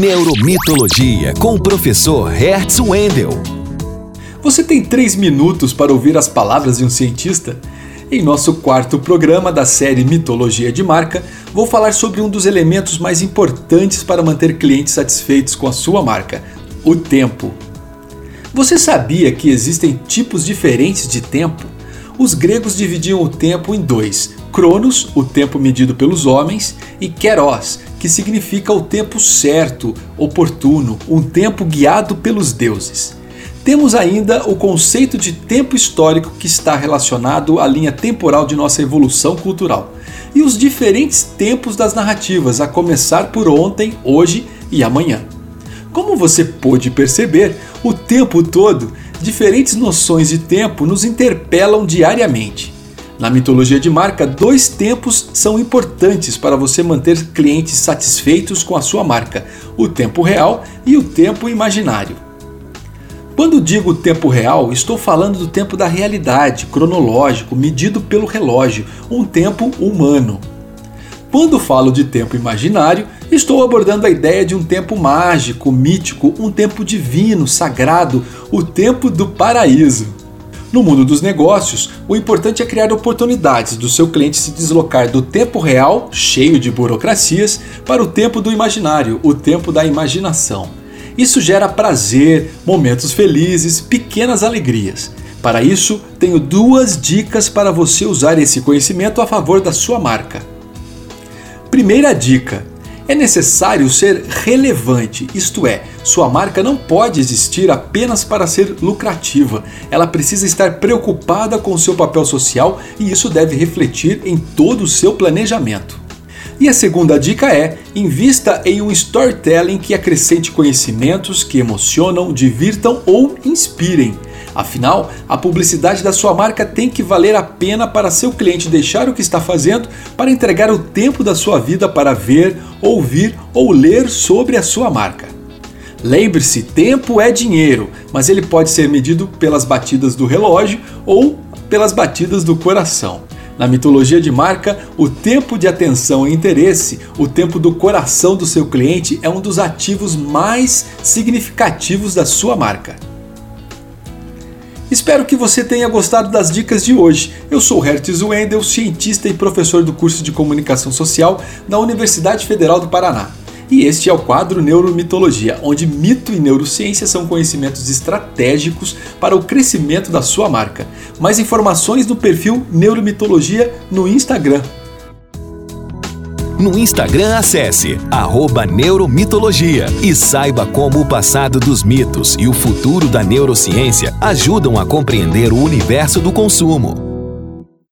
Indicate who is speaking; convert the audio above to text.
Speaker 1: Neuromitologia com o professor Hertz Wendel.
Speaker 2: Você tem três minutos para ouvir as palavras de um cientista? Em nosso quarto programa da série Mitologia de Marca, vou falar sobre um dos elementos mais importantes para manter clientes satisfeitos com a sua marca: o tempo. Você sabia que existem tipos diferentes de tempo? Os gregos dividiam o tempo em dois: Cronos, o tempo medido pelos homens, e Keros, que significa o tempo certo, oportuno, um tempo guiado pelos deuses. Temos ainda o conceito de tempo histórico que está relacionado à linha temporal de nossa evolução cultural, e os diferentes tempos das narrativas, a começar por ontem, hoje e amanhã. Como você pôde perceber, o tempo todo, diferentes noções de tempo nos interpelam diariamente. Na mitologia de marca, dois tempos são importantes para você manter clientes satisfeitos com a sua marca: o tempo real e o tempo imaginário. Quando digo tempo real, estou falando do tempo da realidade, cronológico, medido pelo relógio, um tempo humano. Quando falo de tempo imaginário, estou abordando a ideia de um tempo mágico, mítico, um tempo divino, sagrado, o tempo do paraíso. No mundo dos negócios, o importante é criar oportunidades do seu cliente se deslocar do tempo real, cheio de burocracias, para o tempo do imaginário, o tempo da imaginação. Isso gera prazer, momentos felizes, pequenas alegrias. Para isso, tenho duas dicas para você usar esse conhecimento a favor da sua marca. Primeira dica: é necessário ser relevante, isto é, sua marca não pode existir apenas para ser lucrativa. Ela precisa estar preocupada com seu papel social e isso deve refletir em todo o seu planejamento. E a segunda dica é: invista em um storytelling que acrescente conhecimentos que emocionam, divirtam ou inspirem. Afinal, a publicidade da sua marca tem que valer a pena para seu cliente deixar o que está fazendo para entregar o tempo da sua vida para ver, ouvir ou ler sobre a sua marca. Lembre-se, tempo é dinheiro, mas ele pode ser medido pelas batidas do relógio ou pelas batidas do coração. Na mitologia de marca, o tempo de atenção e interesse, o tempo do coração do seu cliente é um dos ativos mais significativos da sua marca. Espero que você tenha gostado das dicas de hoje. Eu sou Hertz Wendel, cientista e professor do curso de Comunicação Social da Universidade Federal do Paraná. E este é o quadro Neuromitologia, onde mito e neurociência são conhecimentos estratégicos para o crescimento da sua marca. Mais informações no perfil Neuromitologia no Instagram.
Speaker 1: No Instagram, acesse Neuromitologia e saiba como o passado dos mitos e o futuro da neurociência ajudam a compreender o universo do consumo.